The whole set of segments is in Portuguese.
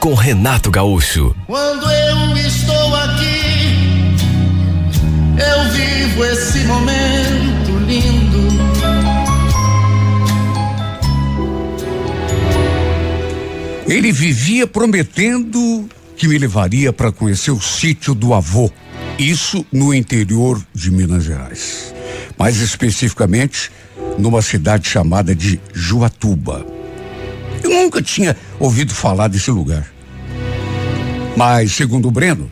com Renato Gaúcho. Quando eu estou aqui, eu vivo esse momento lindo. Ele vivia prometendo que me levaria para conhecer o sítio do avô. Isso no interior de Minas Gerais. Mais especificamente, numa cidade chamada de Juatuba. Nunca tinha ouvido falar desse lugar. Mas, segundo o Breno,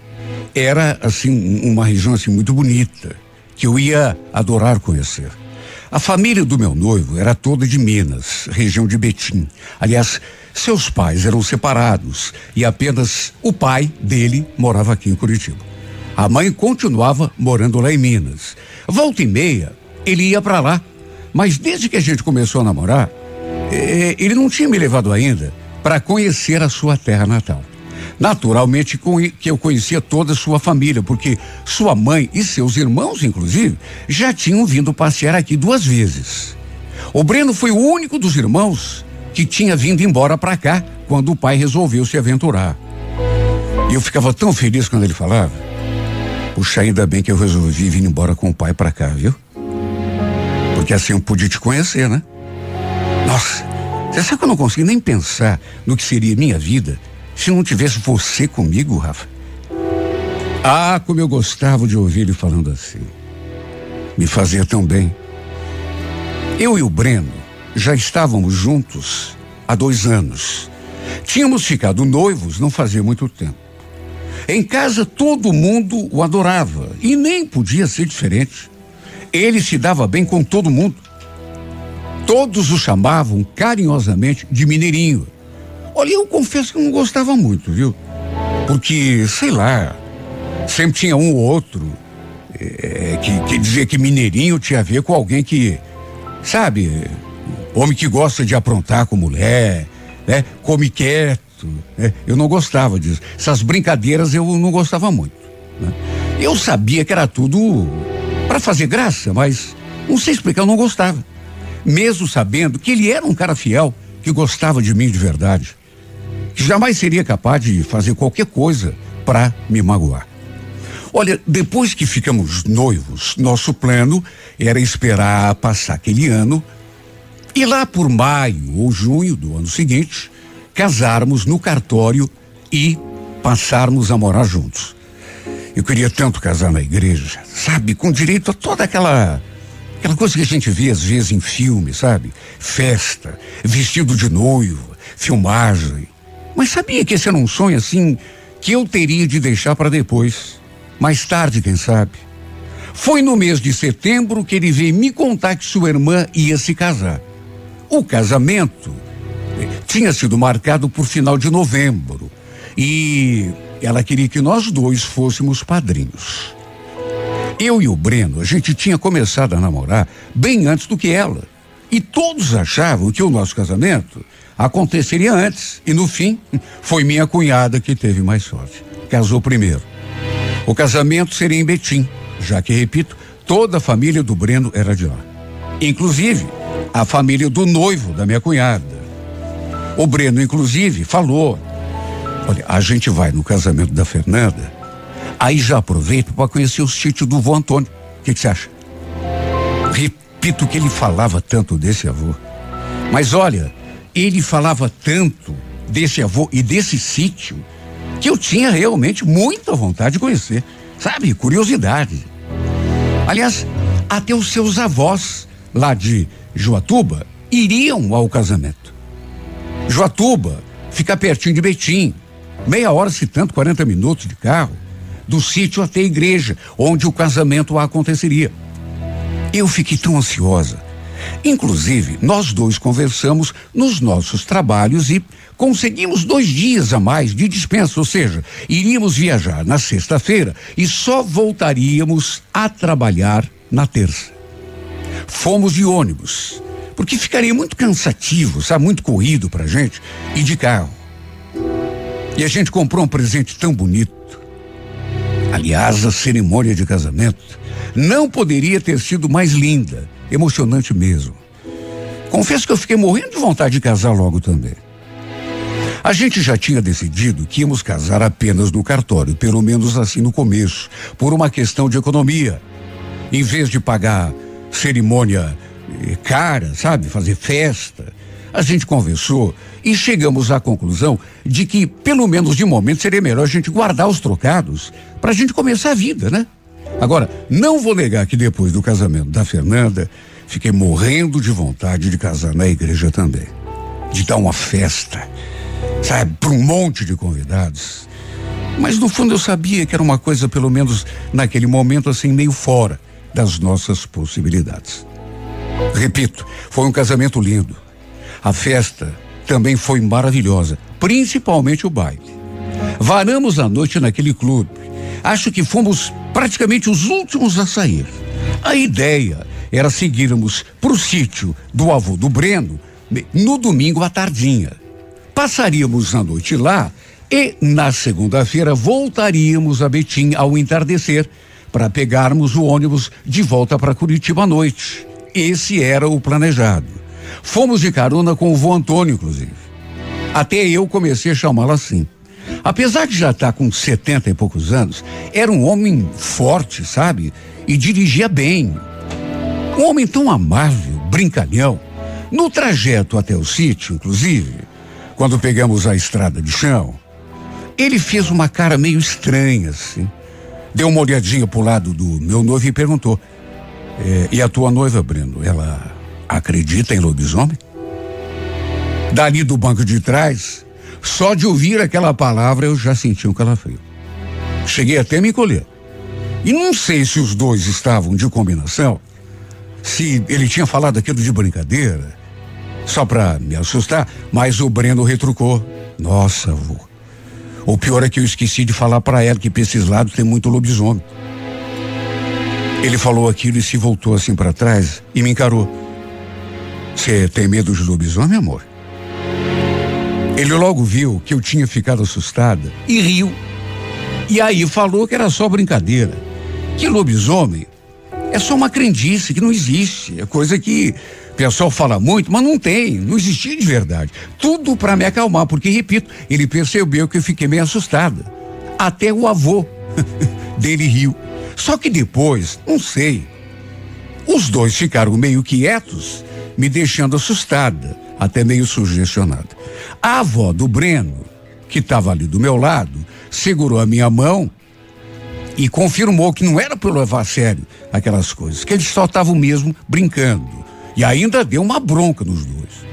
era assim uma região assim muito bonita, que eu ia adorar conhecer. A família do meu noivo era toda de Minas, região de Betim. Aliás, seus pais eram separados e apenas o pai dele morava aqui em Curitiba. A mãe continuava morando lá em Minas. Volta e meia, ele ia para lá. Mas desde que a gente começou a namorar, ele não tinha me levado ainda para conhecer a sua terra natal. Naturalmente que eu conhecia toda a sua família, porque sua mãe e seus irmãos, inclusive, já tinham vindo passear aqui duas vezes. O Breno foi o único dos irmãos que tinha vindo embora para cá quando o pai resolveu se aventurar. E eu ficava tão feliz quando ele falava. Puxa, ainda bem que eu resolvi vir embora com o pai para cá, viu? Porque assim eu pude te conhecer, né? Nossa, você sabe que eu não consigo nem pensar no que seria minha vida se não tivesse você comigo, Rafa. Ah, como eu gostava de ouvir ele falando assim. Me fazia tão bem. Eu e o Breno já estávamos juntos há dois anos. Tínhamos ficado noivos não fazia muito tempo. Em casa todo mundo o adorava e nem podia ser diferente. Ele se dava bem com todo mundo. Todos o chamavam carinhosamente de Mineirinho. Olha, eu confesso que não gostava muito, viu? Porque, sei lá, sempre tinha um ou outro é, que, que dizia que Mineirinho tinha a ver com alguém que, sabe, homem que gosta de aprontar com mulher, né? Come quieto. Né? Eu não gostava disso. Essas brincadeiras eu não gostava muito. Né? Eu sabia que era tudo para fazer graça, mas não sei explicar, eu não gostava. Mesmo sabendo que ele era um cara fiel, que gostava de mim de verdade que jamais seria capaz de fazer qualquer coisa para me magoar. Olha, depois que ficamos noivos, nosso plano era esperar passar aquele ano e lá por maio ou junho do ano seguinte, casarmos no cartório e passarmos a morar juntos. Eu queria tanto casar na igreja, sabe, com direito a toda aquela aquela coisa que a gente vê às vezes em filme, sabe? Festa, vestido de noivo, filmagem. Mas sabia que esse era um sonho assim que eu teria de deixar para depois. Mais tarde, quem sabe? Foi no mês de setembro que ele veio me contar que sua irmã ia se casar. O casamento eh, tinha sido marcado por final de novembro e ela queria que nós dois fôssemos padrinhos. Eu e o Breno, a gente tinha começado a namorar bem antes do que ela. E todos achavam que o nosso casamento aconteceria antes. E no fim, foi minha cunhada que teve mais sorte. Casou primeiro. O casamento seria em Betim, já que, repito, toda a família do Breno era de lá. Inclusive, a família do noivo da minha cunhada. O Breno, inclusive, falou: Olha, a gente vai no casamento da Fernanda, aí já aproveito para conhecer o sítio do vô Antônio. O que você acha? Repito que ele falava tanto desse avô. Mas olha, ele falava tanto desse avô e desse sítio que eu tinha realmente muita vontade de conhecer, sabe? Curiosidade. Aliás, até os seus avós lá de Joatuba iriam ao casamento. Joatuba fica pertinho de Betim, meia hora se tanto, 40 minutos de carro, do sítio até a igreja onde o casamento aconteceria. Eu fiquei tão ansiosa Inclusive, nós dois conversamos nos nossos trabalhos e conseguimos dois dias a mais de dispensa, ou seja, iríamos viajar na sexta-feira e só voltaríamos a trabalhar na terça. Fomos de ônibus, porque ficaria muito cansativo, sabe, muito corrido pra gente, e de carro. E a gente comprou um presente tão bonito. Aliás, a cerimônia de casamento não poderia ter sido mais linda, emocionante mesmo. Confesso que eu fiquei morrendo de vontade de casar logo também. A gente já tinha decidido que íamos casar apenas no cartório, pelo menos assim no começo, por uma questão de economia. Em vez de pagar cerimônia eh, cara, sabe, fazer festa, a gente conversou e chegamos à conclusão de que, pelo menos de momento, seria melhor a gente guardar os trocados para a gente começar a vida, né? Agora, não vou negar que depois do casamento da Fernanda, fiquei morrendo de vontade de casar na igreja também. De dar uma festa, sabe, para um monte de convidados. Mas no fundo eu sabia que era uma coisa, pelo menos naquele momento, assim, meio fora das nossas possibilidades. Repito, foi um casamento lindo. A festa também foi maravilhosa, principalmente o baile. Varamos a noite naquele clube. Acho que fomos praticamente os últimos a sair. A ideia era seguirmos para o sítio do avô do Breno no domingo à tardinha. Passaríamos a noite lá e na segunda-feira voltaríamos a Betim ao entardecer para pegarmos o ônibus de volta para Curitiba à noite. Esse era o planejado. Fomos de carona com o vô Antônio, inclusive. Até eu comecei a chamá-lo assim. Apesar de já estar com 70 e poucos anos, era um homem forte, sabe? E dirigia bem. Um homem tão amável, brincalhão. No trajeto até o sítio, inclusive, quando pegamos a estrada de chão, ele fez uma cara meio estranha, assim. Deu uma olhadinha pro lado do meu noivo e perguntou: é, E a tua noiva, Breno, ela acredita em lobisomem? Dali do banco de trás, só de ouvir aquela palavra eu já senti um calafrio. Cheguei até a me encolher. E não sei se os dois estavam de combinação, se ele tinha falado aquilo de brincadeira, só para me assustar, mas o Breno retrucou. Nossa, avô. O pior é que eu esqueci de falar para ela que pra esses lados tem muito lobisomem. Ele falou aquilo e se voltou assim para trás e me encarou. Você tem medo de lobisomem, amor? Ele logo viu que eu tinha ficado assustada e riu. E aí falou que era só brincadeira. Que lobisomem é só uma crendice que não existe. É coisa que o pessoal fala muito, mas não tem, não existia de verdade. Tudo para me acalmar, porque, repito, ele percebeu que eu fiquei meio assustada. Até o avô dele riu. Só que depois, não sei, os dois ficaram meio quietos, me deixando assustada, até meio sugestionada. A avó do Breno, que estava ali do meu lado, segurou a minha mão e confirmou que não era para levar a sério aquelas coisas, que eles só estavam mesmo brincando. E ainda deu uma bronca nos dois.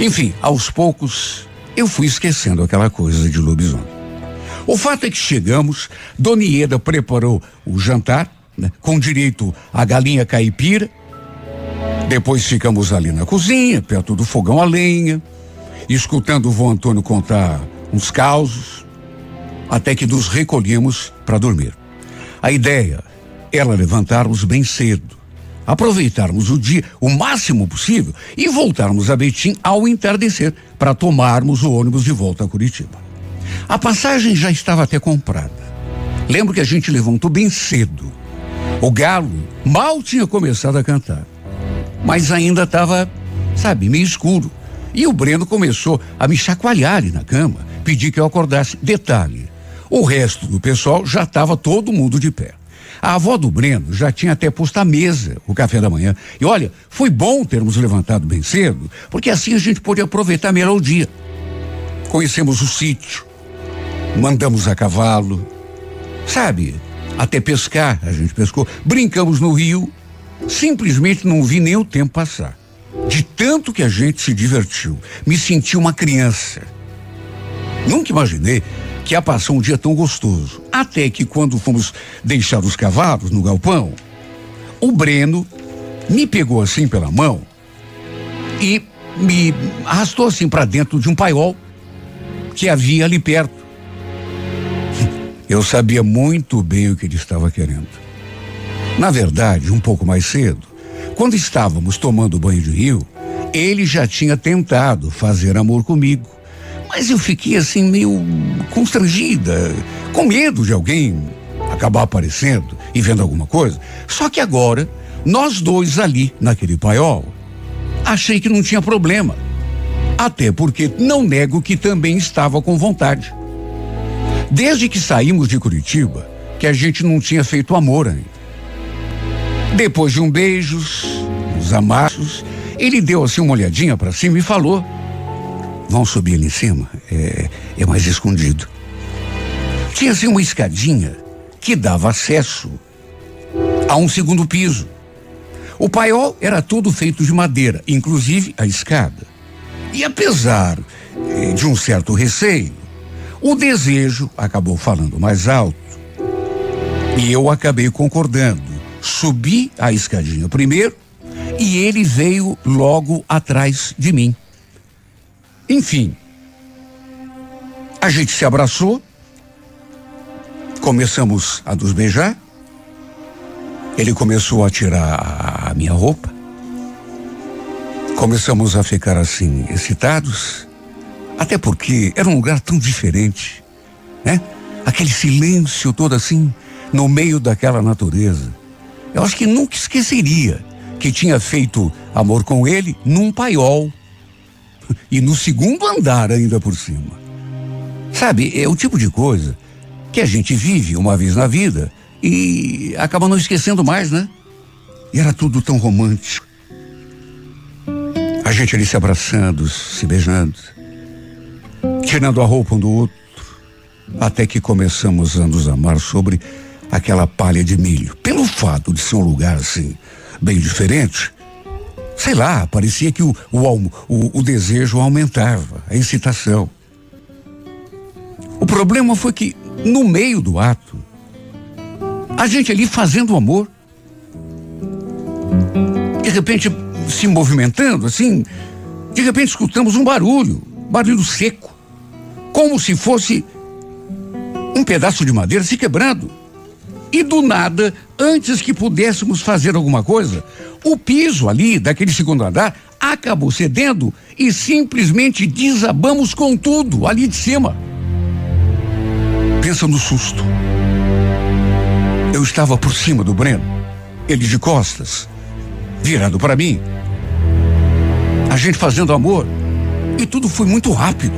Enfim, aos poucos, eu fui esquecendo aquela coisa de lobisomem. O fato é que chegamos, Dona Ieda preparou o jantar, né, com direito à galinha caipira. Depois ficamos ali na cozinha, perto do fogão a lenha, escutando o vô Antônio contar uns causos, até que nos recolhemos para dormir. A ideia era levantarmos bem cedo, aproveitarmos o dia o máximo possível e voltarmos a Betim ao entardecer para tomarmos o ônibus de volta a Curitiba. A passagem já estava até comprada. Lembro que a gente levantou bem cedo. O galo mal tinha começado a cantar, mas ainda estava, sabe, meio escuro. E o Breno começou a me chacoalhar ali na cama, pedir que eu acordasse. Detalhe: o resto do pessoal já estava todo mundo de pé. A avó do Breno já tinha até posto a mesa, o café da manhã. E olha, foi bom termos levantado bem cedo, porque assim a gente pôde aproveitar melhor o dia. Conhecemos o sítio, mandamos a cavalo, sabe? Até pescar, a gente pescou, brincamos no rio, simplesmente não vi nem o tempo passar. De tanto que a gente se divertiu, me senti uma criança. Nunca imaginei que ia passar um dia tão gostoso. Até que quando fomos deixar os cavalos no galpão, o Breno me pegou assim pela mão e me arrastou assim para dentro de um paiol que havia ali perto. Eu sabia muito bem o que ele estava querendo. Na verdade, um pouco mais cedo, quando estávamos tomando banho de rio, ele já tinha tentado fazer amor comigo. Mas eu fiquei assim meio constrangida, com medo de alguém acabar aparecendo e vendo alguma coisa. Só que agora, nós dois ali naquele paiol, achei que não tinha problema. Até porque não nego que também estava com vontade. Desde que saímos de Curitiba, que a gente não tinha feito amor ainda. Depois de um beijos, uns amassos, ele deu assim uma olhadinha para cima e falou: Vamos subir ali em cima, é, é mais escondido. Tinha assim uma escadinha que dava acesso a um segundo piso. O paiol era todo feito de madeira, inclusive a escada. E apesar eh, de um certo receio, o desejo acabou falando mais alto. E eu acabei concordando. Subi a escadinha primeiro e ele veio logo atrás de mim. Enfim, a gente se abraçou, começamos a nos beijar. Ele começou a tirar a minha roupa. Começamos a ficar assim, excitados. Até porque era um lugar tão diferente, né? Aquele silêncio todo assim, no meio daquela natureza. Eu acho que nunca esqueceria que tinha feito amor com ele num paiol. E no segundo andar ainda por cima. Sabe, é o tipo de coisa que a gente vive uma vez na vida e acaba não esquecendo mais, né? E era tudo tão romântico. A gente ali se abraçando, se beijando, tirando a roupa um do outro, até que começamos a nos amar sobre aquela palha de milho. Pelo fato de ser um lugar assim, bem diferente, sei lá, parecia que o, o, o, o desejo aumentava, a excitação. O problema foi que, no meio do ato, a gente ali fazendo amor. De repente, se movimentando, assim, de repente escutamos um barulho, barulho seco, como se fosse um pedaço de madeira se quebrando. E do nada, antes que pudéssemos fazer alguma coisa, o piso ali daquele segundo andar acabou cedendo e simplesmente desabamos com tudo ali de cima. Pensa no susto. Eu estava por cima do Breno, ele de costas, virado para mim. A gente fazendo amor e tudo foi muito rápido.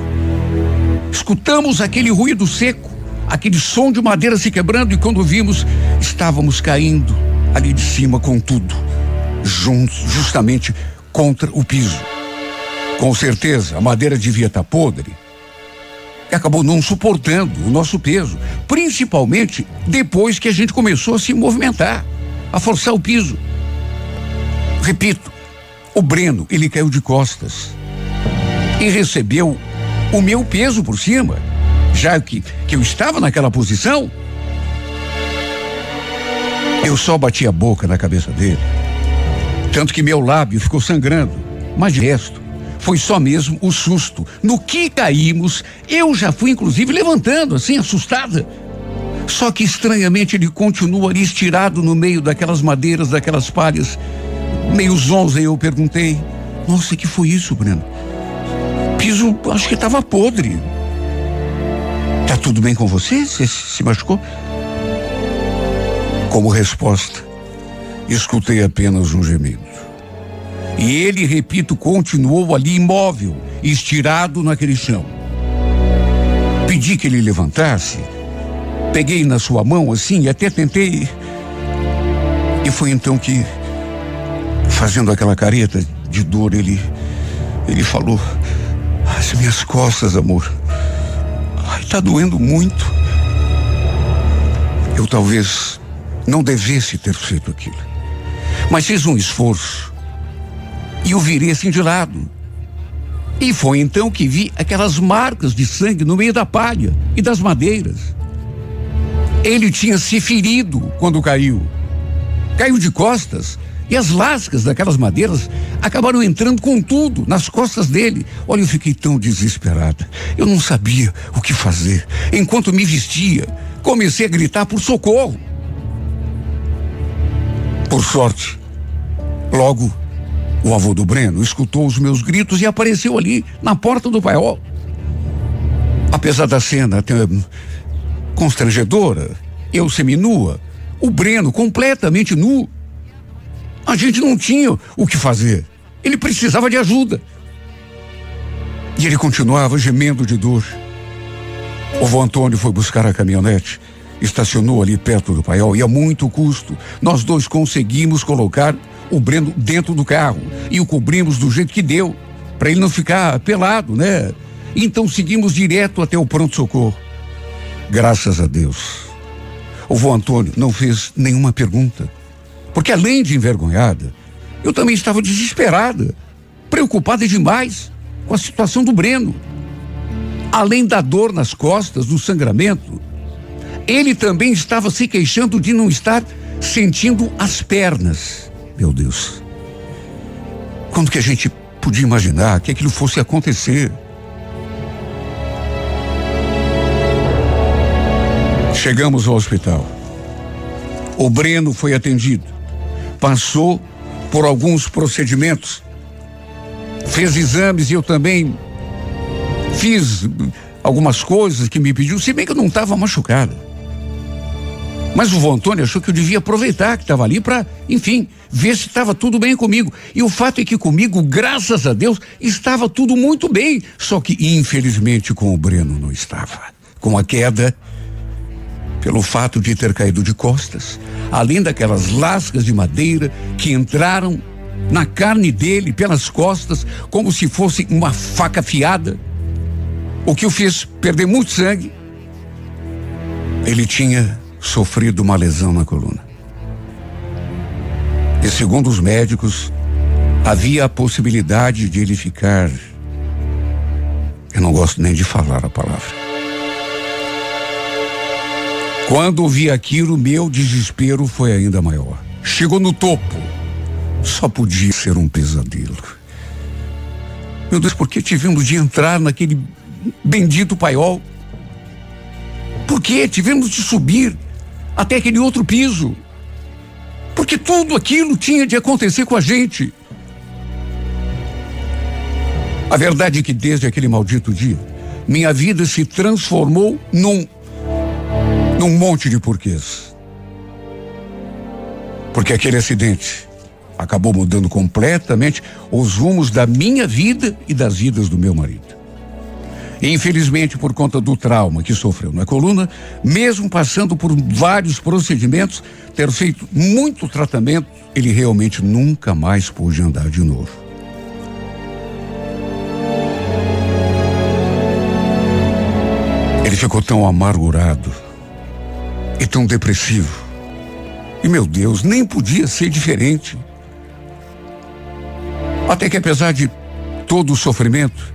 Escutamos aquele ruído seco, aquele som de madeira se quebrando e quando vimos, estávamos caindo ali de cima com tudo, juntos, justamente contra o piso. Com certeza, a madeira devia estar podre e acabou não suportando o nosso peso, principalmente depois que a gente começou a se movimentar, a forçar o piso. Repito, o Breno, ele caiu de costas e recebeu o meu peso por cima, já que, que eu estava naquela posição. Eu só bati a boca na cabeça dele, tanto que meu lábio ficou sangrando, mas de resto, foi só mesmo o susto. No que caímos, eu já fui inclusive levantando, assim, assustada. Só que estranhamente ele continua ali estirado no meio daquelas madeiras, daquelas palhas. Meio zonza, eu perguntei: Nossa, que foi isso, Breno? Piso, acho que estava podre. Tá tudo bem com você? Você se machucou? Como resposta, escutei apenas um gemido. E ele, repito, continuou ali imóvel, estirado naquele chão. Pedi que ele levantasse, peguei na sua mão assim e até tentei. E foi então que, fazendo aquela careta de dor, ele, ele falou: As minhas costas, amor. Ai, tá doendo muito. Eu talvez não devesse ter feito aquilo. Mas fiz um esforço e o virei assim de lado. E foi então que vi aquelas marcas de sangue no meio da palha e das madeiras. Ele tinha se ferido quando caiu. Caiu de costas E as lascas daquelas madeiras acabaram entrando com tudo nas costas dele. Olha, eu fiquei tão desesperada. Eu não sabia o que fazer. Enquanto me vestia, comecei a gritar por socorro. Por sorte, logo o avô do Breno escutou os meus gritos e apareceu ali na porta do paiol. Apesar da cena constrangedora, eu seminua, o Breno completamente nu. A gente não tinha o que fazer. Ele precisava de ajuda. E ele continuava gemendo de dor. O vô Antônio foi buscar a caminhonete, estacionou ali perto do paiol e a muito custo nós dois conseguimos colocar o Breno dentro do carro e o cobrimos do jeito que deu, para ele não ficar pelado, né? Então seguimos direto até o pronto-socorro. Graças a Deus. O vô Antônio não fez nenhuma pergunta. Porque além de envergonhada, eu também estava desesperada, preocupada demais com a situação do Breno. Além da dor nas costas, do sangramento, ele também estava se queixando de não estar sentindo as pernas. Meu Deus. Quando que a gente podia imaginar que aquilo fosse acontecer? Chegamos ao hospital. O Breno foi atendido. Passou por alguns procedimentos. Fez exames e eu também fiz algumas coisas que me pediu, se bem que eu não estava machucada. Mas o vô Antônio achou que eu devia aproveitar que estava ali para, enfim, ver se estava tudo bem comigo. E o fato é que comigo, graças a Deus, estava tudo muito bem. Só que, infelizmente, com o Breno não estava. Com a queda, pelo fato de ter caído de costas, além daquelas lascas de madeira que entraram na carne dele pelas costas, como se fosse uma faca afiada, o que o fez perder muito sangue. Ele tinha sofrido uma lesão na coluna. E segundo os médicos, havia a possibilidade de ele ficar. Eu não gosto nem de falar a palavra. Quando vi aquilo, meu desespero foi ainda maior. Chegou no topo. Só podia ser um pesadelo. Meu Deus, por que tivemos de entrar naquele bendito paiol? Por que tivemos de subir até aquele outro piso. Porque tudo aquilo tinha de acontecer com a gente. A verdade é que desde aquele maldito dia, minha vida se transformou num num monte de porquês. Porque aquele acidente acabou mudando completamente os rumos da minha vida e das vidas do meu marido. Infelizmente, por conta do trauma que sofreu na coluna, mesmo passando por vários procedimentos, ter feito muito tratamento, ele realmente nunca mais pôde andar de novo. Ele ficou tão amargurado e tão depressivo. E meu Deus, nem podia ser diferente. Até que apesar de todo o sofrimento,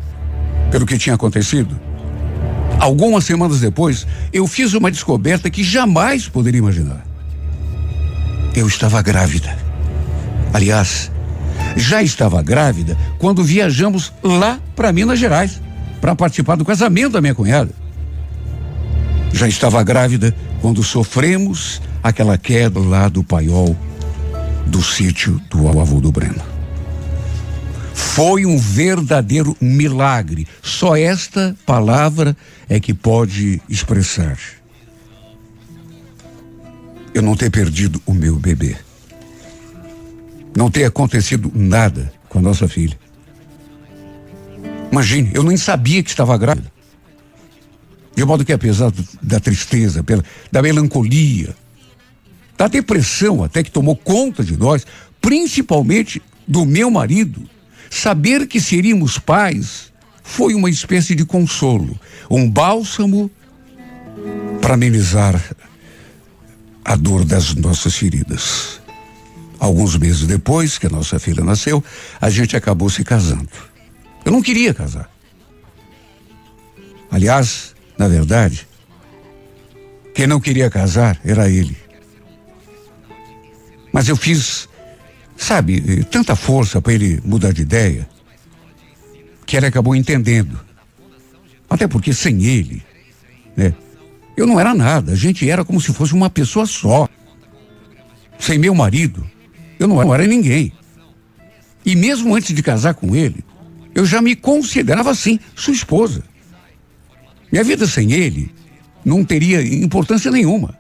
pelo que tinha acontecido. Algumas semanas depois, eu fiz uma descoberta que jamais poderia imaginar. Eu estava grávida. Aliás, já estava grávida quando viajamos lá para Minas Gerais para participar do casamento da minha cunhada. Já estava grávida quando sofremos aquela queda lá do paiol do sítio do avô do Breno. Foi um verdadeiro milagre. Só esta palavra é que pode expressar. Eu não ter perdido o meu bebê. Não ter acontecido nada com a nossa filha. Imagine, eu nem sabia que estava grávida. De modo que, apesar da tristeza, da melancolia, da depressão até que tomou conta de nós, principalmente do meu marido, Saber que seríamos pais foi uma espécie de consolo, um bálsamo para amenizar a dor das nossas feridas. Alguns meses depois que a nossa filha nasceu, a gente acabou se casando. Eu não queria casar. Aliás, na verdade, quem não queria casar era ele. Mas eu fiz sabe, tanta força para ele mudar de ideia, que ele acabou entendendo. Até porque sem ele, né? Eu não era nada, a gente era como se fosse uma pessoa só. Sem meu marido, eu não era ninguém. E mesmo antes de casar com ele, eu já me considerava assim, sua esposa. Minha vida sem ele não teria importância nenhuma.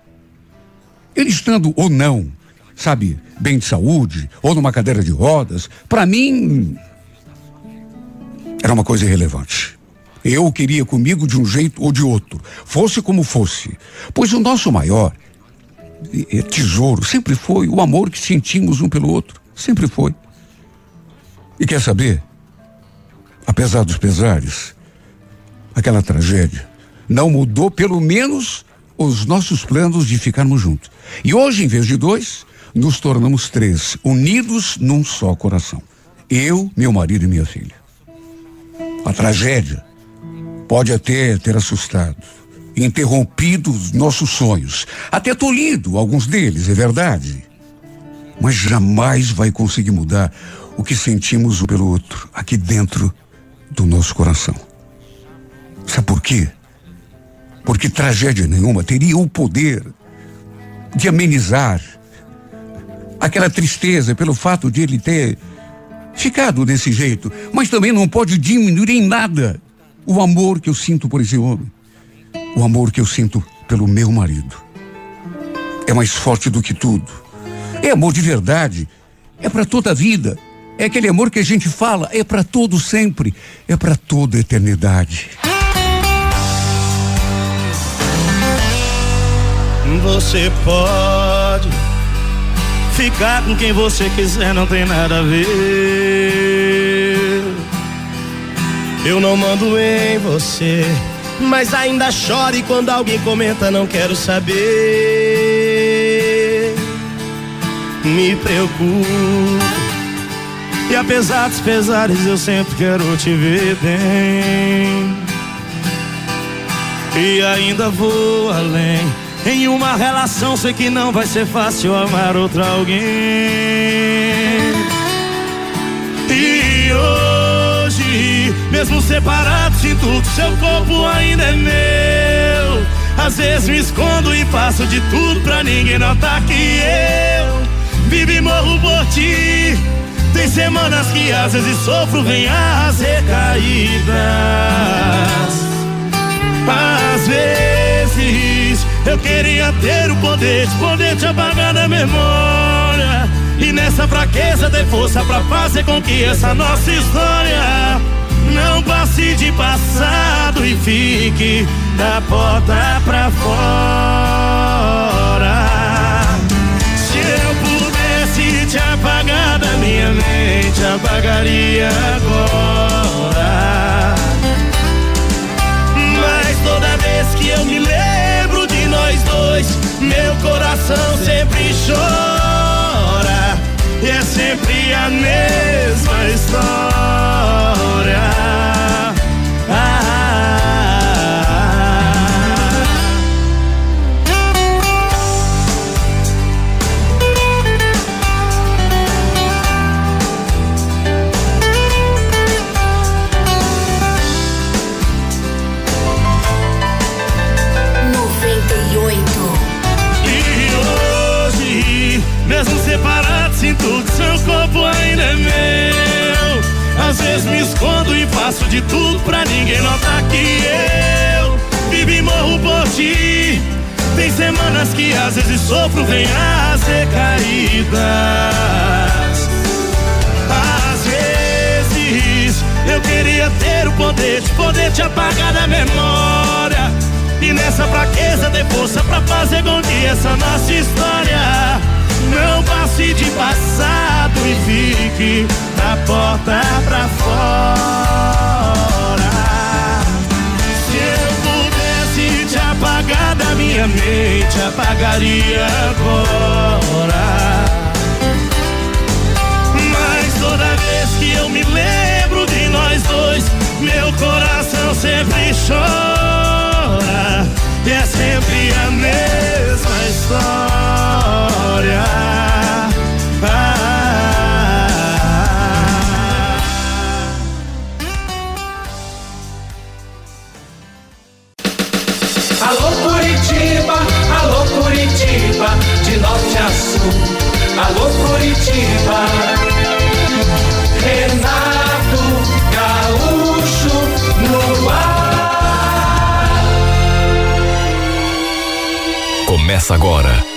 Ele estando ou não, sabe, bem de saúde, ou numa cadeira de rodas, para mim era uma coisa irrelevante. Eu queria comigo de um jeito ou de outro, fosse como fosse. Pois o nosso maior tesouro sempre foi o amor que sentimos um pelo outro. Sempre foi. E quer saber? Apesar dos pesares, aquela tragédia não mudou pelo menos os nossos planos de ficarmos juntos. E hoje, em vez de dois, nos tornamos três, unidos num só coração. Eu, meu marido e minha filha. A tragédia pode até ter assustado, interrompido os nossos sonhos, até tolhido alguns deles, é verdade. Mas jamais vai conseguir mudar o que sentimos um pelo outro aqui dentro do nosso coração. Sabe por quê? Porque tragédia nenhuma teria o poder de amenizar aquela tristeza pelo fato de ele ter ficado desse jeito, mas também não pode diminuir em nada o amor que eu sinto por esse homem, o amor que eu sinto pelo meu marido. É mais forte do que tudo. É amor de verdade. É para toda a vida. É aquele amor que a gente fala, é para todo sempre, é para toda a eternidade. Você pode ficar com quem você quiser, não tem nada a ver. Eu não mando em você, mas ainda chore quando alguém comenta, não quero saber. Me preocupo. E apesar dos pesares, eu sempre quero te ver bem. E ainda vou além em uma relação sei que não vai ser fácil amar outra alguém. E hoje, mesmo separado, sinto que seu corpo ainda é meu. Às vezes me escondo e faço de tudo pra ninguém notar que eu vivo e morro por ti. Tem semanas que às vezes sofro, vem as recaídas. Às vezes eu queria ter o poder de poder te apagar da memória. E nessa fraqueza ter força pra fazer com que essa nossa história não passe de passado e fique da porta pra fora. Se eu pudesse te apagar da minha mente, apagaria agora. Mas toda vez que eu me lembro dois, meu coração sempre chora. E é sempre a mesma história. Faço de tudo pra ninguém notar que eu vivo e morro por ti. Tem semanas que às vezes sofro, vem as recaídas. Às vezes eu queria ter o poder de poder te apagar da memória. E nessa fraqueza ter força pra fazer com que essa nossa história não passe de passado e fique da porta pra fora. Se eu pudesse te apagar da minha mente, apagaria agora. Mas toda vez que eu me lembro de nós dois, meu coração sempre chora. E é sempre a mesma história história. Alô Curitiba, alô Curitiba, de norte a sul. Alô Curitiba. Renato Gaúcho no ar. Começa agora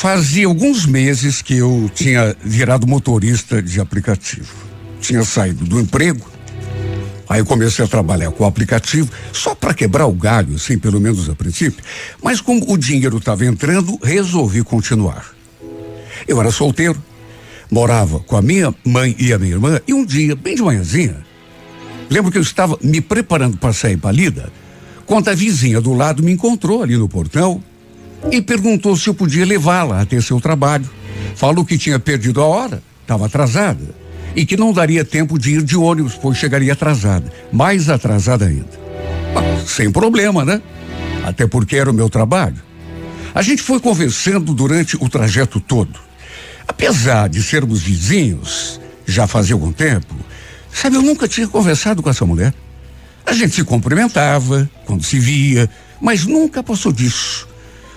Fazia alguns meses que eu tinha virado motorista de aplicativo. Tinha saído do emprego. Aí eu comecei a trabalhar com o aplicativo só para quebrar o galho, assim, pelo menos a princípio. Mas como o dinheiro estava entrando, resolvi continuar. Eu era solteiro, morava com a minha mãe e a minha irmã, e um dia, bem de manhãzinha, lembro que eu estava me preparando para sair para lida, quando a vizinha do lado me encontrou ali no portão e perguntou se eu podia levá-la até seu trabalho. Falou que tinha perdido a hora, estava atrasada, e que não daria tempo de ir de ônibus, pois chegaria atrasada, mais atrasada ainda. Sem problema, né? Até porque era o meu trabalho. A gente foi conversando durante o trajeto todo. Apesar de sermos vizinhos, já fazia algum tempo, sabe, eu nunca tinha conversado com essa mulher. A gente se cumprimentava quando se via, mas nunca passou disso.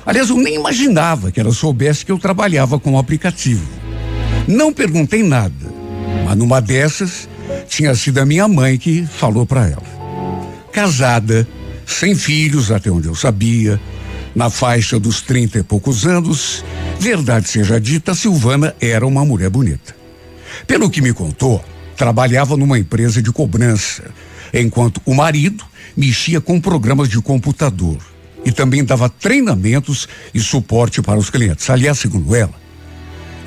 Aliás, eu nem imaginava que ela soubesse que eu trabalhava com o aplicativo. Não perguntei nada, mas numa dessas tinha sido a minha mãe que falou para ela. Casada, sem filhos, até onde eu sabia, na faixa dos trinta e poucos anos, verdade seja dita, Silvana era uma mulher bonita. Pelo que me contou, trabalhava numa empresa de cobrança, enquanto o marido mexia com programas de computador e também dava treinamentos e suporte para os clientes. Aliás, segundo ela,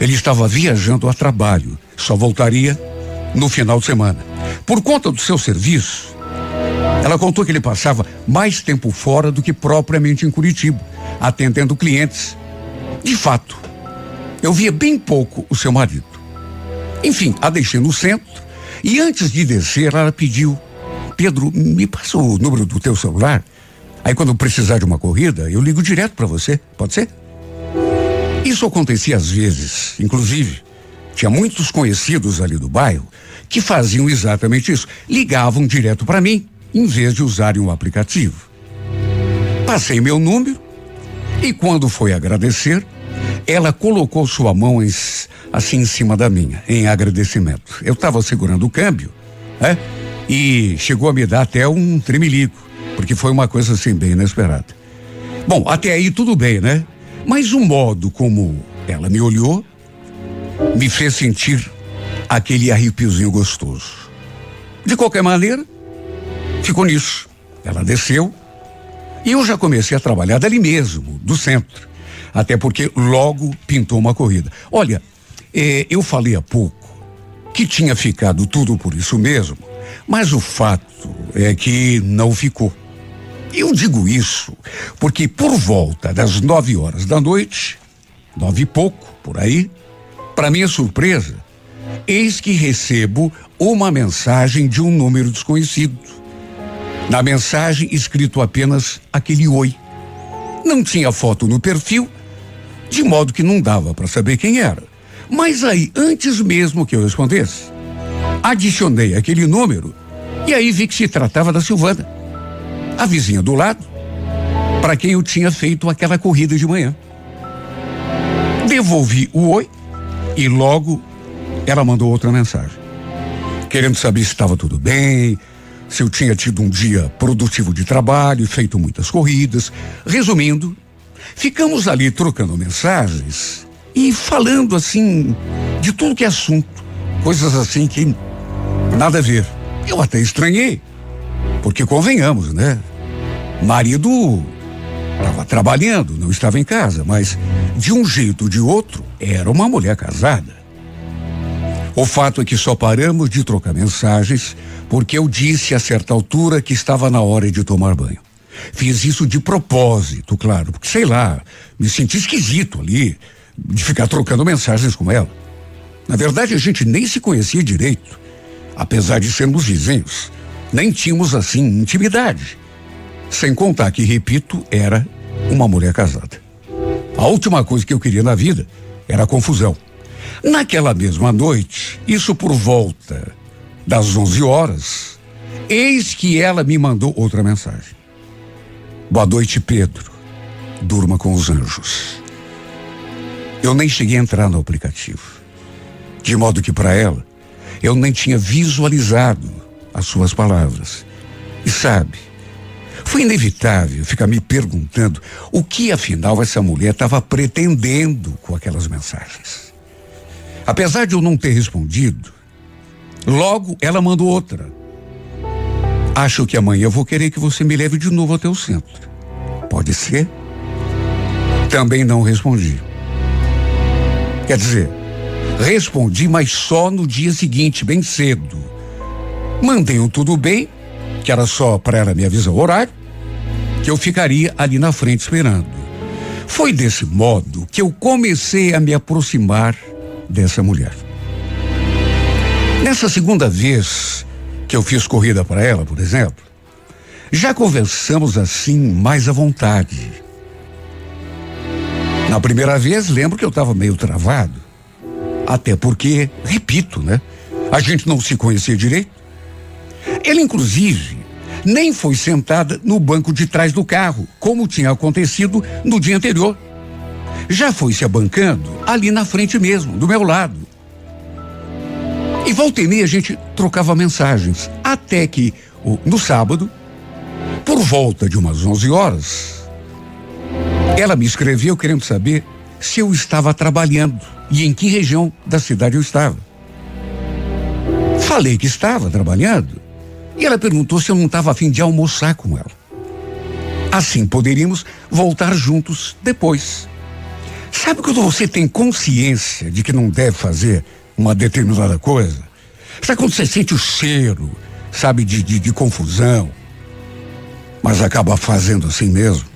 ele estava viajando a trabalho, só voltaria no final de semana. Por conta do seu serviço, ela contou que ele passava mais tempo fora do que propriamente em Curitiba, atendendo clientes. De fato, eu via bem pouco o seu marido. Enfim, a deixei no centro e antes de descer, ela pediu: Pedro, me passa o número do teu celular. Aí quando precisar de uma corrida, eu ligo direto para você. Pode ser? Isso acontecia às vezes, inclusive. Tinha muitos conhecidos ali do bairro que faziam exatamente isso. Ligavam direto para mim, em vez de usarem o aplicativo. Passei meu número e quando foi agradecer, ela colocou sua mão em, assim em cima da minha, em agradecimento. Eu estava segurando o câmbio, né? E chegou a me dar até um tremelico, porque foi uma coisa assim bem inesperada. Bom, até aí tudo bem, né? Mas o modo como ela me olhou me fez sentir aquele arrepiozinho gostoso. De qualquer maneira, ficou nisso. Ela desceu e eu já comecei a trabalhar dali mesmo, do centro. Até porque logo pintou uma corrida. Olha, eh, eu falei há pouco que tinha ficado tudo por isso mesmo, mas o fato é que não ficou. Eu digo isso porque por volta das nove horas da noite, nove e pouco, por aí, para minha surpresa, eis que recebo uma mensagem de um número desconhecido. Na mensagem escrito apenas aquele oi. Não tinha foto no perfil, de modo que não dava para saber quem era. Mas aí, antes mesmo que eu respondesse, adicionei aquele número e aí vi que se tratava da Silvana, a vizinha do lado, para quem eu tinha feito aquela corrida de manhã. Devolvi o oi e logo ela mandou outra mensagem, querendo saber se estava tudo bem, se eu tinha tido um dia produtivo de trabalho, feito muitas corridas. Resumindo, ficamos ali trocando mensagens e falando assim de tudo que é assunto, coisas assim que nada a ver. Eu até estranhei, porque convenhamos, né? Marido estava trabalhando, não estava em casa, mas de um jeito ou de outro era uma mulher casada. O fato é que só paramos de trocar mensagens porque eu disse a certa altura que estava na hora de tomar banho. Fiz isso de propósito, claro, porque sei lá, me senti esquisito ali de ficar trocando mensagens com ela. Na verdade, a gente nem se conhecia direito. Apesar de sermos vizinhos, nem tínhamos assim intimidade. Sem contar que, repito, era uma mulher casada. A última coisa que eu queria na vida era confusão. Naquela mesma noite, isso por volta das 11 horas, eis que ela me mandou outra mensagem. Boa noite, Pedro. Durma com os anjos. Eu nem cheguei a entrar no aplicativo. De modo que para ela, eu nem tinha visualizado as suas palavras. E sabe, foi inevitável ficar me perguntando o que afinal essa mulher estava pretendendo com aquelas mensagens. Apesar de eu não ter respondido, logo ela mandou outra. Acho que amanhã eu vou querer que você me leve de novo até o centro. Pode ser? Também não respondi. Quer dizer, Respondi, mas só no dia seguinte, bem cedo. Mandei um tudo bem, que era só para ela me avisar o horário, que eu ficaria ali na frente esperando. Foi desse modo que eu comecei a me aproximar dessa mulher. Nessa segunda vez que eu fiz corrida para ela, por exemplo, já conversamos assim mais à vontade. Na primeira vez, lembro que eu estava meio travado. Até porque, repito, né? A gente não se conhecia direito. Ela, inclusive, nem foi sentada no banco de trás do carro, como tinha acontecido no dia anterior. Já foi se abancando ali na frente mesmo, do meu lado. E volta e meia a gente trocava mensagens, até que, no sábado, por volta de umas 11 horas, ela me escreveu querendo saber se eu estava trabalhando e em que região da cidade eu estava. Falei que estava trabalhando e ela perguntou se eu não estava afim de almoçar com ela. Assim poderíamos voltar juntos depois. Sabe quando você tem consciência de que não deve fazer uma determinada coisa? Sabe quando você sente o cheiro, sabe, de, de, de confusão, mas acaba fazendo assim mesmo?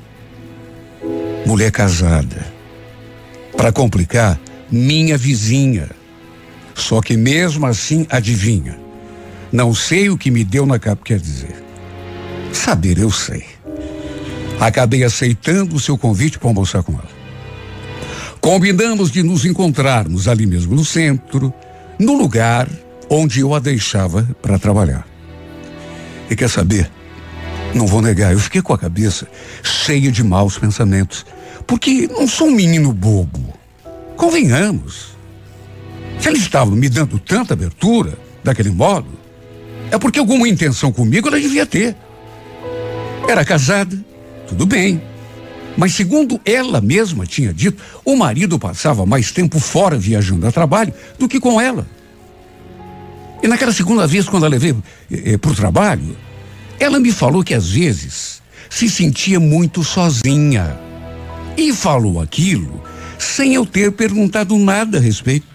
Mulher casada. Para complicar, minha vizinha. Só que mesmo assim, adivinha. Não sei o que me deu na capa, quer dizer. Saber eu sei. Acabei aceitando o seu convite para almoçar com ela. Combinamos de nos encontrarmos ali mesmo no centro, no lugar onde eu a deixava para trabalhar. E quer saber? Não vou negar, eu fiquei com a cabeça cheia de maus pensamentos, porque não sou um menino bobo. Convenhamos. Se eles estavam me dando tanta abertura, daquele modo, é porque alguma intenção comigo ela devia ter. Era casada, tudo bem. Mas segundo ela mesma tinha dito, o marido passava mais tempo fora viajando a trabalho do que com ela. E naquela segunda vez, quando a levei eh, para o trabalho, ela me falou que às vezes se sentia muito sozinha. E falou aquilo sem eu ter perguntado nada a respeito.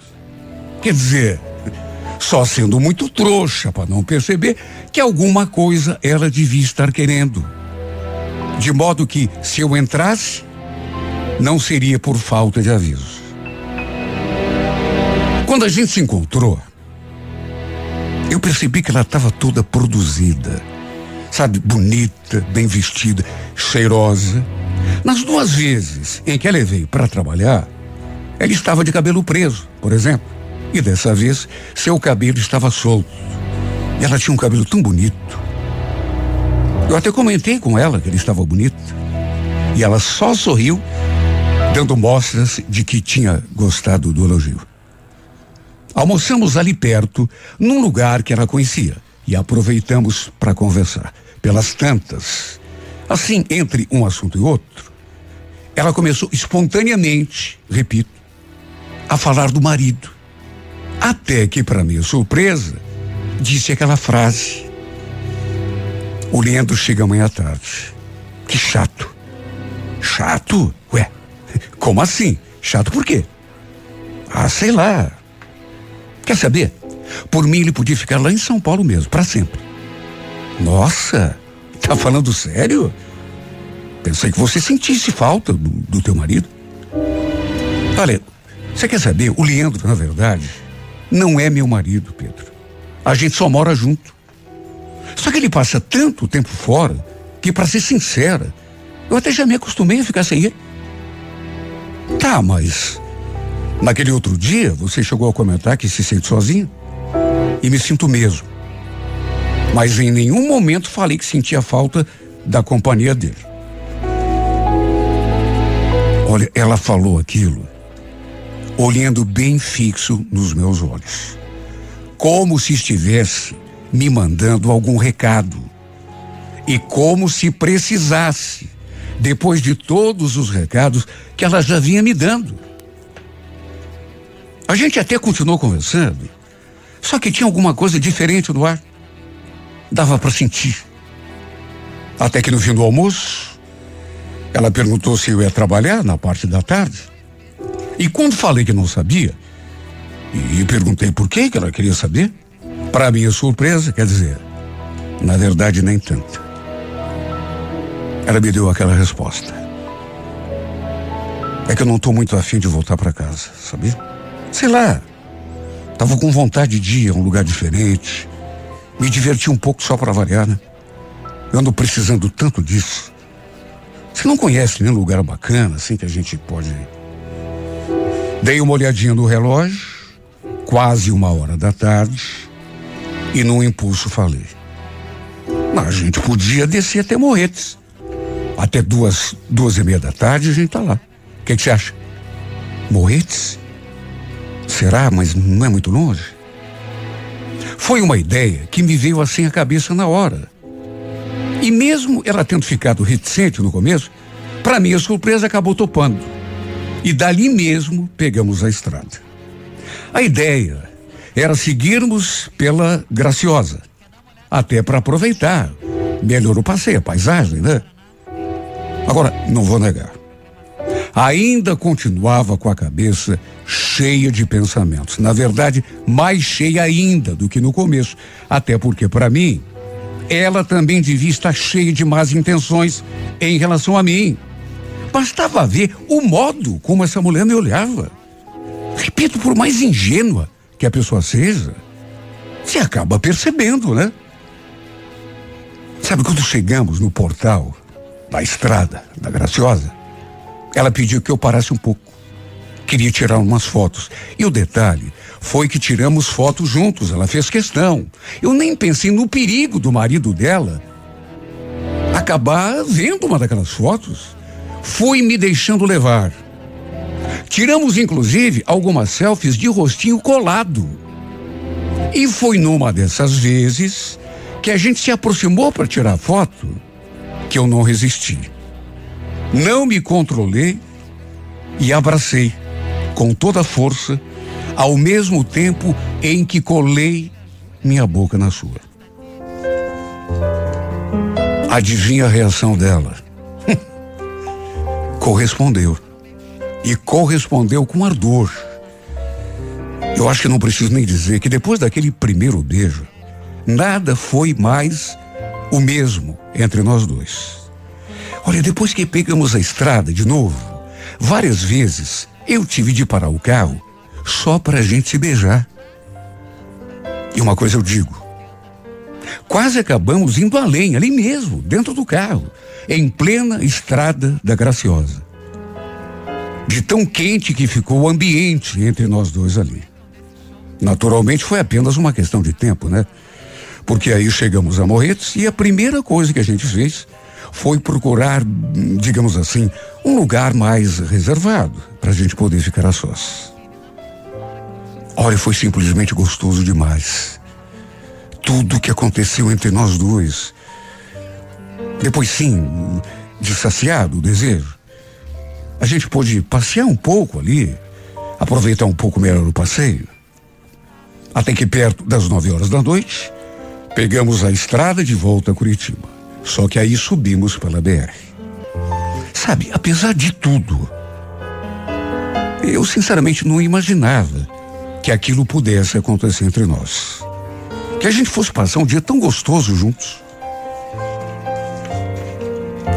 Quer dizer, só sendo muito trouxa para não perceber que alguma coisa ela devia estar querendo. De modo que, se eu entrasse, não seria por falta de aviso. Quando a gente se encontrou, eu percebi que ela estava toda produzida, sabe, bonita, bem vestida, cheirosa nas duas vezes em que ela veio para trabalhar, ela estava de cabelo preso, por exemplo. E dessa vez, seu cabelo estava solto. E ela tinha um cabelo tão bonito. Eu até comentei com ela que ele estava bonito. E ela só sorriu, dando mostras de que tinha gostado do elogio. Almoçamos ali perto, num lugar que ela conhecia, e aproveitamos para conversar. Pelas tantas, assim, entre um assunto e outro, ela começou espontaneamente, repito, a falar do marido. Até que, para minha surpresa, disse aquela frase: O Leandro chega amanhã à tarde. Que chato. Chato? Ué, como assim? Chato por quê? Ah, sei lá. Quer saber? Por mim, ele podia ficar lá em São Paulo mesmo, para sempre. Nossa, tá falando sério? Pensei que você sentisse falta do, do teu marido. Olha, você quer saber? O Leandro, na verdade, não é meu marido, Pedro. A gente só mora junto. Só que ele passa tanto tempo fora que, para ser sincera, eu até já me acostumei a ficar sem ele. Tá, mas naquele outro dia você chegou a comentar que se sente sozinho. E me sinto mesmo. Mas em nenhum momento falei que sentia falta da companhia dele. Olha, ela falou aquilo, olhando bem fixo nos meus olhos, como se estivesse me mandando algum recado. E como se precisasse, depois de todos os recados que ela já vinha me dando. A gente até continuou conversando, só que tinha alguma coisa diferente no ar. Dava para sentir. Até que no fim do almoço, ela perguntou se eu ia trabalhar na parte da tarde. E quando falei que não sabia, e perguntei por que ela queria saber, para minha surpresa, quer dizer, na verdade nem tanto. Ela me deu aquela resposta. É que eu não estou muito afim de voltar para casa, sabia? Sei lá. Tava com vontade de ir a um lugar diferente. Me divertir um pouco só para variar, né? Eu ando precisando tanto disso. Você não conhece nenhum lugar bacana assim que a gente pode? Dei uma olhadinha no relógio, quase uma hora da tarde. E num impulso falei. A gente podia descer até Morretes. Até duas, duas e meia da tarde a gente tá lá. O que, que você acha? Morretes? Será? Mas não é muito longe? Foi uma ideia que me veio assim à cabeça na hora. E mesmo ela tendo ficado reticente no começo, para minha surpresa acabou topando. E dali mesmo pegamos a estrada. A ideia era seguirmos pela Graciosa, até para aproveitar melhor o passeio, a paisagem, né? Agora, não vou negar. Ainda continuava com a cabeça cheia de pensamentos. Na verdade, mais cheia ainda do que no começo. Até porque, para mim, ela também devia estar cheia de más intenções em relação a mim. Bastava ver o modo como essa mulher me olhava. Repito, por mais ingênua que a pessoa seja, você acaba percebendo, né? Sabe, quando chegamos no portal da estrada da Graciosa, ela pediu que eu parasse um pouco. Queria tirar umas fotos. E o detalhe foi que tiramos fotos juntos, ela fez questão. Eu nem pensei no perigo do marido dela acabar vendo uma daquelas fotos. Fui me deixando levar. Tiramos, inclusive, algumas selfies de rostinho colado. E foi numa dessas vezes que a gente se aproximou para tirar foto que eu não resisti. Não me controlei e abracei com toda a força, ao mesmo tempo em que colei minha boca na sua. Adivinha a reação dela? Correspondeu e correspondeu com ardor. Eu acho que não preciso nem dizer que depois daquele primeiro beijo, nada foi mais o mesmo entre nós dois. Olha, depois que pegamos a estrada de novo, várias vezes eu tive de parar o carro só para a gente se beijar. E uma coisa eu digo: quase acabamos indo além, ali mesmo, dentro do carro, em plena estrada da Graciosa de tão quente que ficou o ambiente entre nós dois ali. Naturalmente foi apenas uma questão de tempo, né? Porque aí chegamos a Morretes e a primeira coisa que a gente fez foi procurar, digamos assim, um lugar mais reservado para a gente poder ficar a sós. Olha, foi simplesmente gostoso demais. Tudo que aconteceu entre nós dois. Depois, sim, de saciado o desejo, a gente pôde passear um pouco ali, aproveitar um pouco melhor o passeio. Até que perto das nove horas da noite, pegamos a estrada de volta a Curitiba. Só que aí subimos pela BR. Sabe, apesar de tudo, eu sinceramente não imaginava que aquilo pudesse acontecer entre nós. Que a gente fosse passar um dia tão gostoso juntos.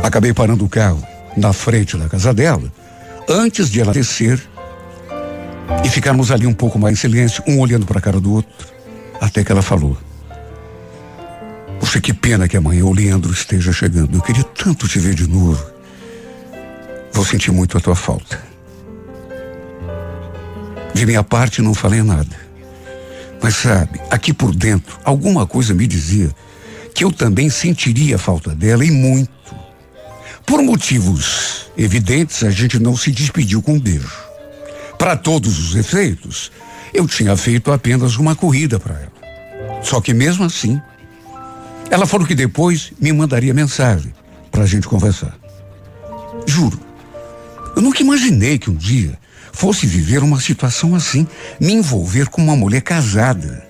Acabei parando o carro na frente da casa dela, antes de ela descer E ficamos ali um pouco mais em silêncio, um olhando para a cara do outro, até que ela falou: Poxa, que pena que amanhã o Leandro esteja chegando. Eu queria tanto te ver de novo. Vou sentir muito a tua falta. De minha parte, não falei nada. Mas sabe, aqui por dentro, alguma coisa me dizia que eu também sentiria a falta dela e muito. Por motivos evidentes, a gente não se despediu com um beijo. Para todos os efeitos, eu tinha feito apenas uma corrida para ela. Só que mesmo assim, ela falou que depois me mandaria mensagem para a gente conversar. Juro, eu nunca imaginei que um dia fosse viver uma situação assim, me envolver com uma mulher casada,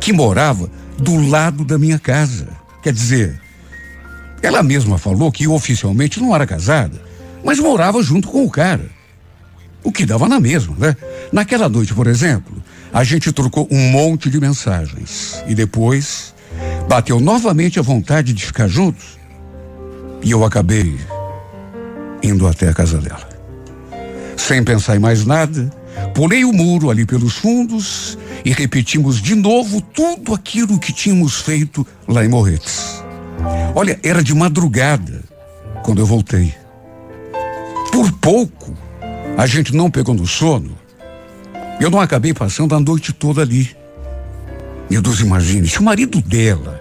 que morava do lado da minha casa. Quer dizer, ela mesma falou que oficialmente não era casada, mas morava junto com o cara. O que dava na mesma, né? Naquela noite, por exemplo, a gente trocou um monte de mensagens e depois bateu novamente a vontade de ficar juntos e eu acabei indo até a casa dela. Sem pensar em mais nada, pulei o muro ali pelos fundos e repetimos de novo tudo aquilo que tínhamos feito lá em Morretes. Olha, era de madrugada quando eu voltei. Por pouco, a gente não pegou no sono. Eu não acabei passando a noite toda ali. Meu Deus, imagine, se o marido dela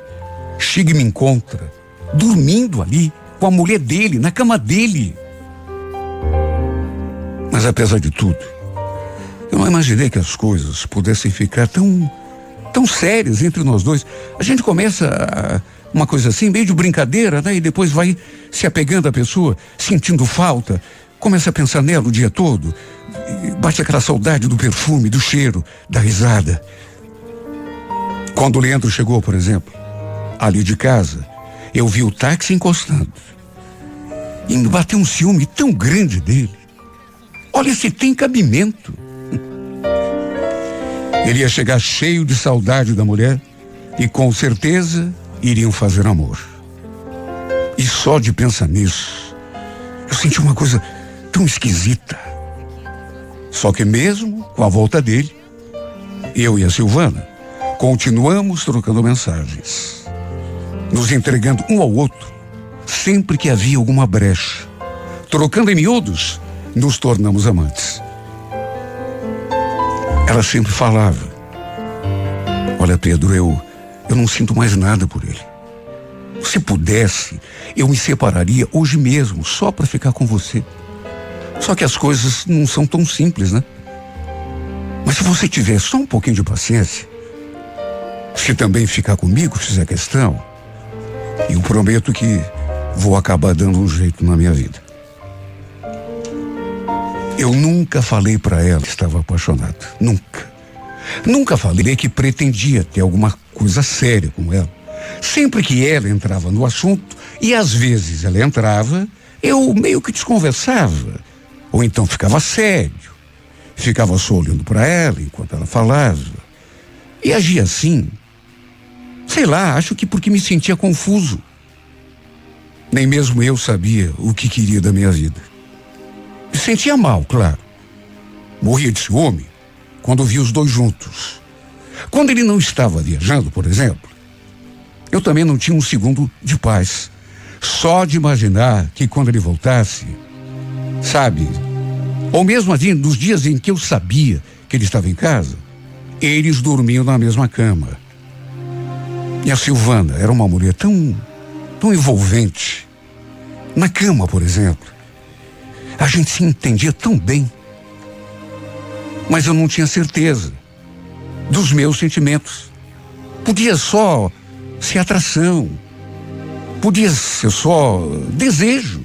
chega e me encontra, dormindo ali, com a mulher dele, na cama dele. Mas apesar de tudo, eu não imaginei que as coisas pudessem ficar tão, tão sérias entre nós dois. A gente começa uma coisa assim, meio de brincadeira, né? E depois vai se apegando à pessoa, sentindo falta, começa a pensar nela o dia todo, bate aquela saudade do perfume, do cheiro, da risada. Quando o Leandro chegou, por exemplo, ali de casa, eu vi o táxi encostando. E me bateu um ciúme tão grande dele. Olha se tem cabimento. Ele ia chegar cheio de saudade da mulher e com certeza iriam fazer amor. E só de pensar nisso, eu senti uma coisa tão esquisita. Só que mesmo com a volta dele, eu e a Silvana continuamos trocando mensagens, nos entregando um ao outro sempre que havia alguma brecha. Trocando em miúdos, nos tornamos amantes. Ela sempre falava: Olha, Pedro, eu eu não sinto mais nada por ele. Se pudesse, eu me separaria hoje mesmo, só para ficar com você. Só que as coisas não são tão simples, né? Mas se você tiver só um pouquinho de paciência, se também ficar comigo, fizer questão, eu prometo que vou acabar dando um jeito na minha vida. Eu nunca falei para ela que estava apaixonado. Nunca. Nunca falei que pretendia ter alguma coisa séria com ela. Sempre que ela entrava no assunto, e às vezes ela entrava, eu meio que desconversava. Ou então ficava sério. Ficava só olhando para ela enquanto ela falava. E agia assim. Sei lá, acho que porque me sentia confuso. Nem mesmo eu sabia o que queria da minha vida. Me sentia mal, claro. Morria de ciúme quando via os dois juntos. Quando ele não estava viajando, por exemplo, eu também não tinha um segundo de paz. Só de imaginar que quando ele voltasse, sabe, ou mesmo assim, nos dias em que eu sabia que ele estava em casa, eles dormiam na mesma cama. E a Silvana era uma mulher tão, tão envolvente. Na cama, por exemplo. A gente se entendia tão bem. Mas eu não tinha certeza dos meus sentimentos. Podia só ser atração. Podia ser só desejo.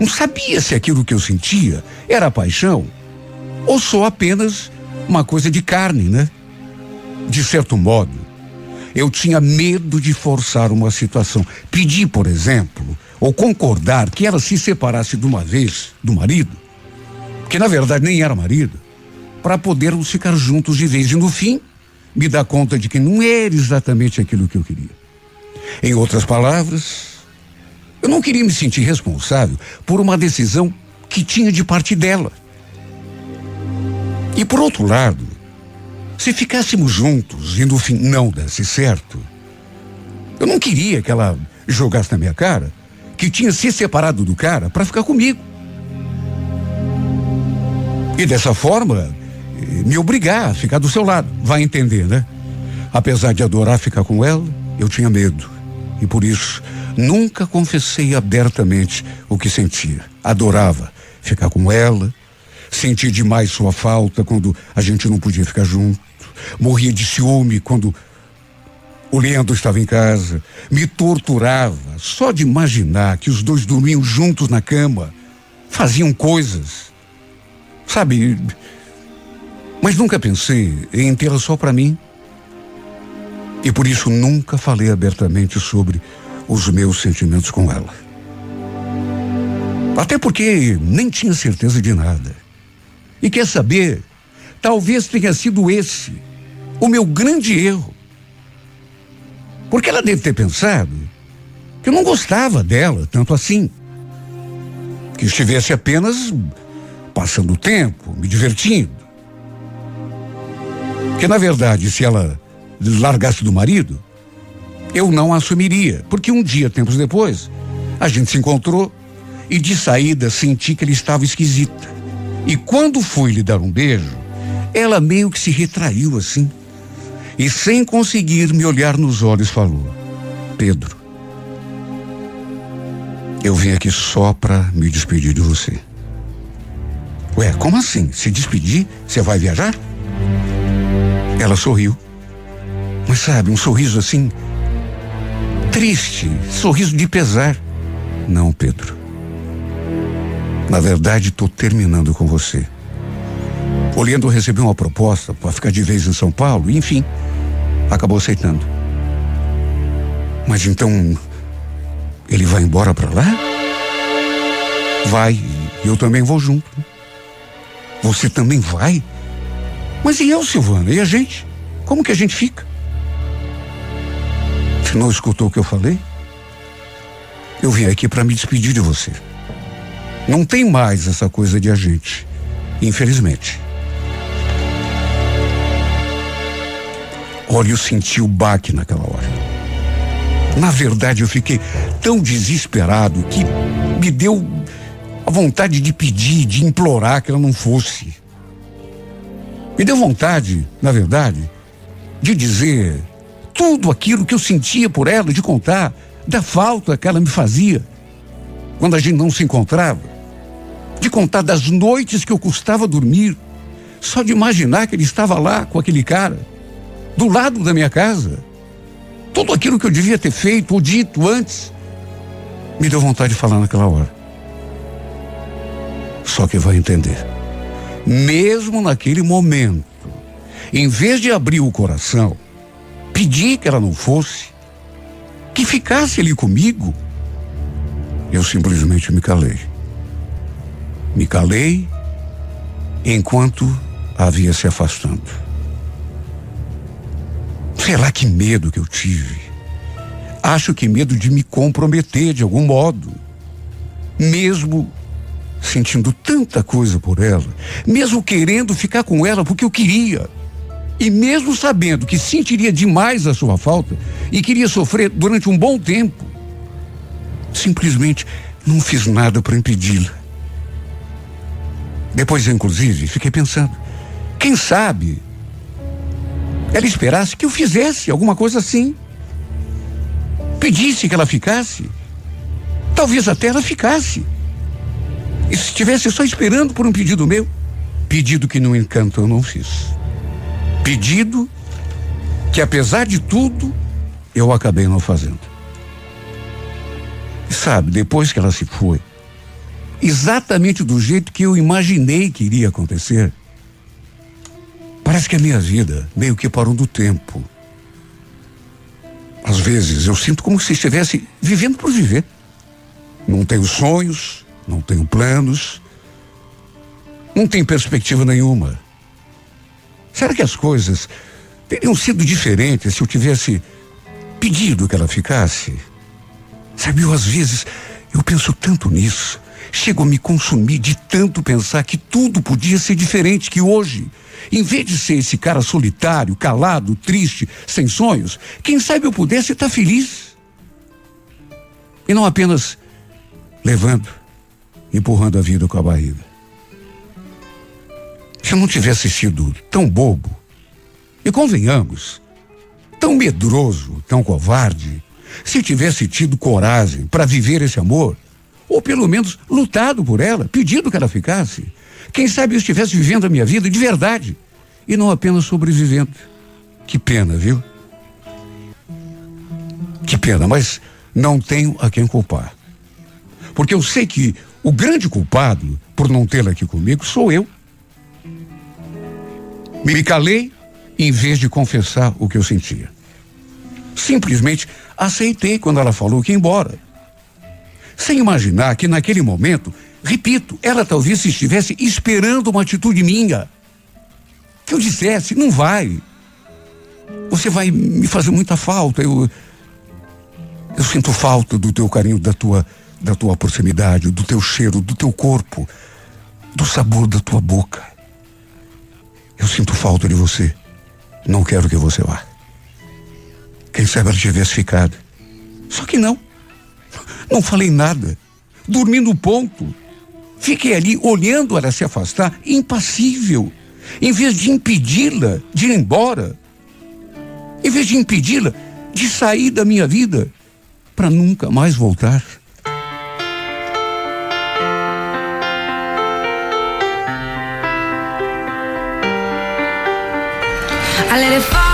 Não sabia se aquilo que eu sentia era paixão ou só apenas uma coisa de carne, né? De certo modo, eu tinha medo de forçar uma situação. Pedi, por exemplo, ou concordar que ela se separasse de uma vez do marido, que na verdade nem era marido, para podermos ficar juntos de vez e no fim me dar conta de que não era exatamente aquilo que eu queria. Em outras palavras, eu não queria me sentir responsável por uma decisão que tinha de parte dela. E por outro lado, se ficássemos juntos e no fim não desse certo, eu não queria que ela jogasse na minha cara que tinha se separado do cara para ficar comigo. E dessa forma, me obrigar a ficar do seu lado. Vai entender, né? Apesar de adorar ficar com ela, eu tinha medo. E por isso, nunca confessei abertamente o que sentia. Adorava ficar com ela, sentia demais sua falta quando a gente não podia ficar junto. Morria de ciúme quando o Leandro estava em casa. Me torturava só de imaginar que os dois dormiam juntos na cama, faziam coisas. Sabe, mas nunca pensei em tê-la só para mim. E por isso nunca falei abertamente sobre os meus sentimentos com ela. Até porque nem tinha certeza de nada. E quer saber? Talvez tenha sido esse o meu grande erro. Porque ela deve ter pensado que eu não gostava dela tanto assim. Que estivesse apenas passando o tempo, me divertindo. Que na verdade, se ela largasse do marido, eu não assumiria, porque um dia, tempos depois, a gente se encontrou e de saída senti que ele estava esquisita. E quando fui lhe dar um beijo, ela meio que se retraiu assim. E sem conseguir me olhar nos olhos, falou: Pedro, eu vim aqui só para me despedir de você. Ué, como assim? Se despedir? Você vai viajar? Ela sorriu. Mas sabe, um sorriso assim. Triste, sorriso de pesar. Não, Pedro. Na verdade, estou terminando com você. O Leandro recebeu uma proposta para ficar de vez em São Paulo, enfim, acabou aceitando. Mas então, ele vai embora para lá? Vai, e eu também vou junto. Você também vai? Mas e eu, Silvana? E a gente? Como que a gente fica? Você não escutou o que eu falei? Eu vim aqui para me despedir de você. Não tem mais essa coisa de a gente, infelizmente. Olha, eu senti o baque naquela hora. Na verdade, eu fiquei tão desesperado que me deu a vontade de pedir, de implorar que ela não fosse. Me deu vontade, na verdade, de dizer tudo aquilo que eu sentia por ela, de contar da falta que ela me fazia quando a gente não se encontrava, de contar das noites que eu custava dormir, só de imaginar que ele estava lá com aquele cara, do lado da minha casa. Tudo aquilo que eu devia ter feito ou dito antes, me deu vontade de falar naquela hora. Só que vai entender mesmo naquele momento, em vez de abrir o coração, pedir que ela não fosse, que ficasse ali comigo, eu simplesmente me calei. Me calei enquanto havia se afastando. Sei lá que medo que eu tive. Acho que medo de me comprometer de algum modo. Mesmo sentindo tanta coisa por ela, mesmo querendo ficar com ela porque eu queria. E mesmo sabendo que sentiria demais a sua falta e queria sofrer durante um bom tempo, simplesmente não fiz nada para impedi-la. Depois, inclusive, fiquei pensando: quem sabe ela esperasse que eu fizesse alguma coisa assim. Pedisse que ela ficasse. Talvez até ela ficasse. E se estivesse só esperando por um pedido meu, pedido que no encanto eu não fiz. Pedido que apesar de tudo, eu acabei não fazendo. E sabe, depois que ela se foi, exatamente do jeito que eu imaginei que iria acontecer, parece que a minha vida meio que parou do tempo. Às vezes eu sinto como se estivesse vivendo por viver. Não tenho sonhos, não tenho planos, não tenho perspectiva nenhuma. Será que as coisas teriam sido diferentes se eu tivesse pedido que ela ficasse? Sabe, eu às vezes eu penso tanto nisso. Chego a me consumir de tanto pensar que tudo podia ser diferente, que hoje, em vez de ser esse cara solitário, calado, triste, sem sonhos, quem sabe eu pudesse estar feliz. E não apenas levando, empurrando a vida com a barriga. Se eu não tivesse sido tão bobo, e convenhamos, tão medroso, tão covarde, se tivesse tido coragem para viver esse amor, ou pelo menos lutado por ela, pedido que ela ficasse, quem sabe eu estivesse vivendo a minha vida de verdade e não apenas sobrevivendo. Que pena, viu? Que pena, mas não tenho a quem culpar. Porque eu sei que o grande culpado por não tê-la aqui comigo sou eu. Me calei em vez de confessar o que eu sentia. Simplesmente aceitei quando ela falou que ia embora. Sem imaginar que naquele momento, repito, ela talvez estivesse esperando uma atitude minha. Que eu dissesse, não vai. Você vai me fazer muita falta. Eu, eu sinto falta do teu carinho, da tua, da tua proximidade, do teu cheiro, do teu corpo, do sabor da tua boca. Eu sinto falta de você. Não quero que você vá. Quem sabe ela tivesse ficado. Só que não. Não falei nada. Dormi no ponto. Fiquei ali olhando ela se afastar, impassível. Em vez de impedi-la de ir embora. Em vez de impedi-la de sair da minha vida para nunca mais voltar. I let it fall,